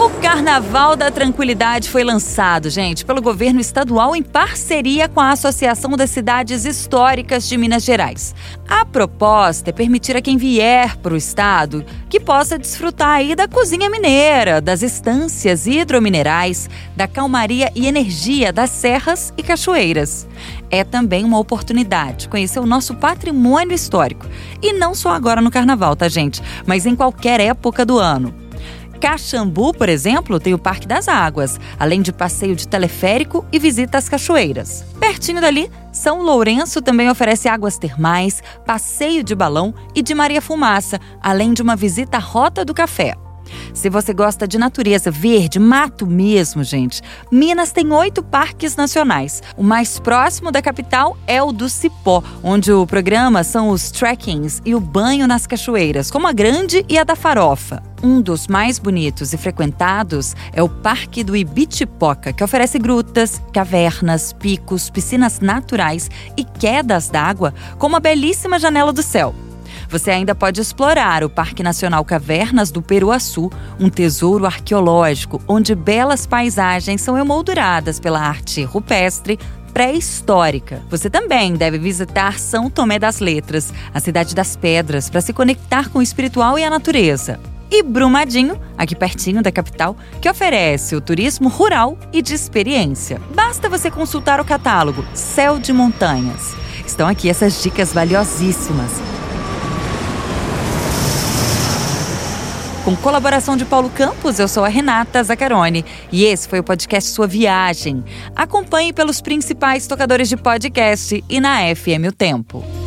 O Carnaval da Tranquilidade foi lançado, gente, pelo governo estadual em parceria com a Associação das Cidades Históricas de Minas Gerais. A proposta é permitir a quem vier para o estado que possa desfrutar aí da cozinha mineira, das estâncias hidrominerais, da calmaria e energia das serras e cachoeiras. É também uma oportunidade conhecer o nosso patrimônio histórico. E não só agora no carnaval, tá, gente? Mas em qualquer época do ano. Caxambu, por exemplo, tem o Parque das Águas, além de passeio de teleférico e visita às cachoeiras. Pertinho dali, São Lourenço também oferece águas termais, passeio de balão e de Maria Fumaça, além de uma visita à Rota do Café. Se você gosta de natureza verde, mato mesmo, gente, Minas tem oito parques nacionais. O mais próximo da capital é o do Cipó, onde o programa são os trekkings e o banho nas cachoeiras, como a Grande e a da Farofa. Um dos mais bonitos e frequentados é o Parque do Ibitipoca, que oferece grutas, cavernas, picos, piscinas naturais e quedas d'água com uma belíssima janela do céu. Você ainda pode explorar o Parque Nacional Cavernas do Peruaçu, um tesouro arqueológico onde belas paisagens são emolduradas pela arte rupestre pré-histórica. Você também deve visitar São Tomé das Letras, a cidade das pedras, para se conectar com o espiritual e a natureza. E Brumadinho, aqui pertinho da capital, que oferece o turismo rural e de experiência. Basta você consultar o catálogo Céu de Montanhas. Estão aqui essas dicas valiosíssimas. Com colaboração de Paulo Campos, eu sou a Renata Zacarone e esse foi o podcast Sua Viagem. Acompanhe pelos principais tocadores de podcast e na FM O Tempo.